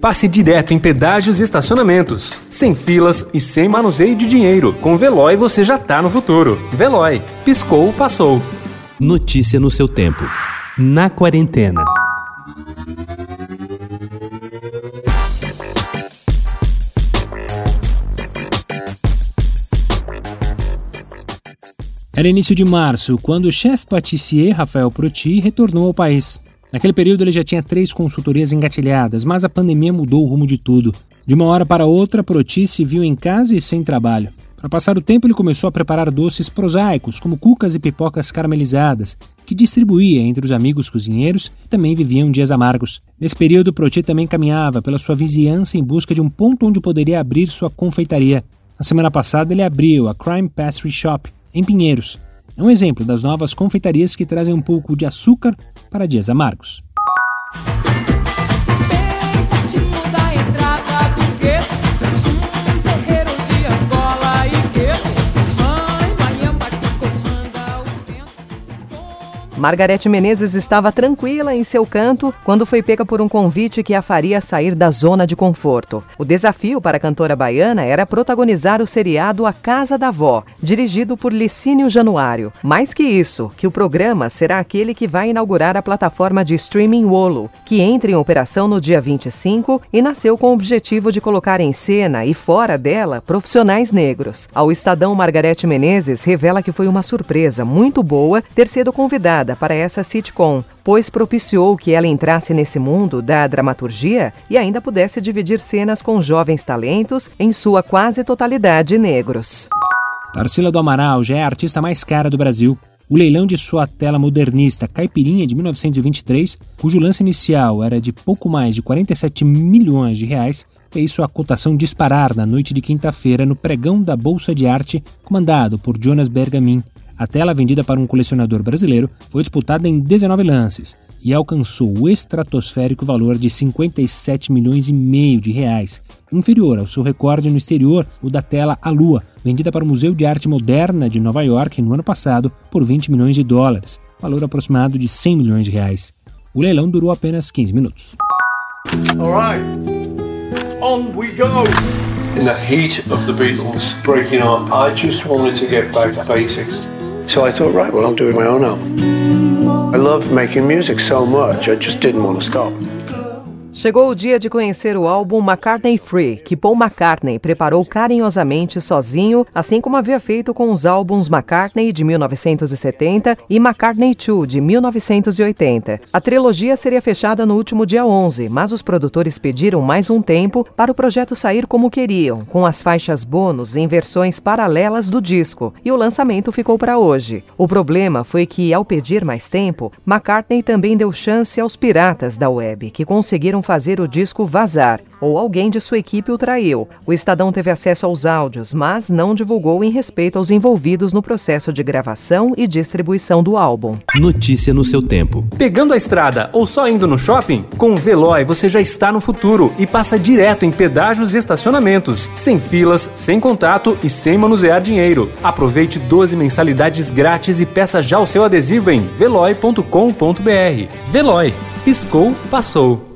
passe direto em pedágios e estacionamentos, sem filas e sem manuseio de dinheiro. Com Veloy você já tá no futuro. Veloy, piscou, passou. Notícia no seu tempo. Na quarentena. Era início de março, quando o chefe patissier Rafael Proti retornou ao país. Naquele período ele já tinha três consultorias engatilhadas, mas a pandemia mudou o rumo de tudo. De uma hora para outra, Proti se viu em casa e sem trabalho. Para passar o tempo, ele começou a preparar doces prosaicos, como cucas e pipocas caramelizadas, que distribuía entre os amigos cozinheiros que também viviam dias amargos. Nesse período, Proti também caminhava pela sua vizinhança em busca de um ponto onde poderia abrir sua confeitaria. Na semana passada, ele abriu a Crime Pastry Shop, em Pinheiros. É um exemplo das novas confeitarias que trazem um pouco de açúcar para dias amargos. Margarete Menezes estava tranquila em seu canto quando foi pega por um convite que a faria sair da zona de conforto. O desafio para a cantora baiana era protagonizar o seriado A Casa da Vó, dirigido por Licínio Januário. Mais que isso, que o programa será aquele que vai inaugurar a plataforma de streaming Wolo, que entra em operação no dia 25 e nasceu com o objetivo de colocar em cena e fora dela profissionais negros. Ao Estadão, Margarete Menezes revela que foi uma surpresa muito boa ter sido convidada para essa sitcom, pois propiciou que ela entrasse nesse mundo da dramaturgia e ainda pudesse dividir cenas com jovens talentos, em sua quase totalidade negros. Tarsila do Amaral já é a artista mais cara do Brasil. O leilão de sua tela modernista Caipirinha de 1923, cujo lance inicial era de pouco mais de 47 milhões de reais, fez sua cotação disparar na noite de quinta-feira no pregão da Bolsa de Arte, comandado por Jonas Bergamin. A tela vendida para um colecionador brasileiro foi disputada em 19 lances e alcançou o estratosférico valor de 57 milhões e meio de reais, inferior ao seu recorde no exterior, o da tela A Lua, vendida para o Museu de Arte Moderna de Nova York no ano passado por 20 milhões de dólares, valor aproximado de 100 milhões de reais. O leilão durou apenas 15 minutos. All right. On we go. In the heat of the Beatles breaking up, I just wanted to get back to basics. So I thought, right, well, I'll do my own album. I love making music so much, I just didn't want to stop. Chegou o dia de conhecer o álbum McCartney Free, que Paul McCartney preparou carinhosamente sozinho, assim como havia feito com os álbuns McCartney de 1970 e McCartney 2 de 1980. A trilogia seria fechada no último dia 11, mas os produtores pediram mais um tempo para o projeto sair como queriam, com as faixas bônus em versões paralelas do disco, e o lançamento ficou para hoje. O problema foi que, ao pedir mais tempo, McCartney também deu chance aos piratas da web, que conseguiram fazer o disco vazar, ou alguém de sua equipe o traiu. O Estadão teve acesso aos áudios, mas não divulgou em respeito aos envolvidos no processo de gravação e distribuição do álbum. Notícia no seu tempo. Pegando a estrada ou só indo no shopping? Com o Veloy você já está no futuro e passa direto em pedágios e estacionamentos, sem filas, sem contato e sem manusear dinheiro. Aproveite 12 mensalidades grátis e peça já o seu adesivo em veloy.com.br. Veloy. Piscou, passou.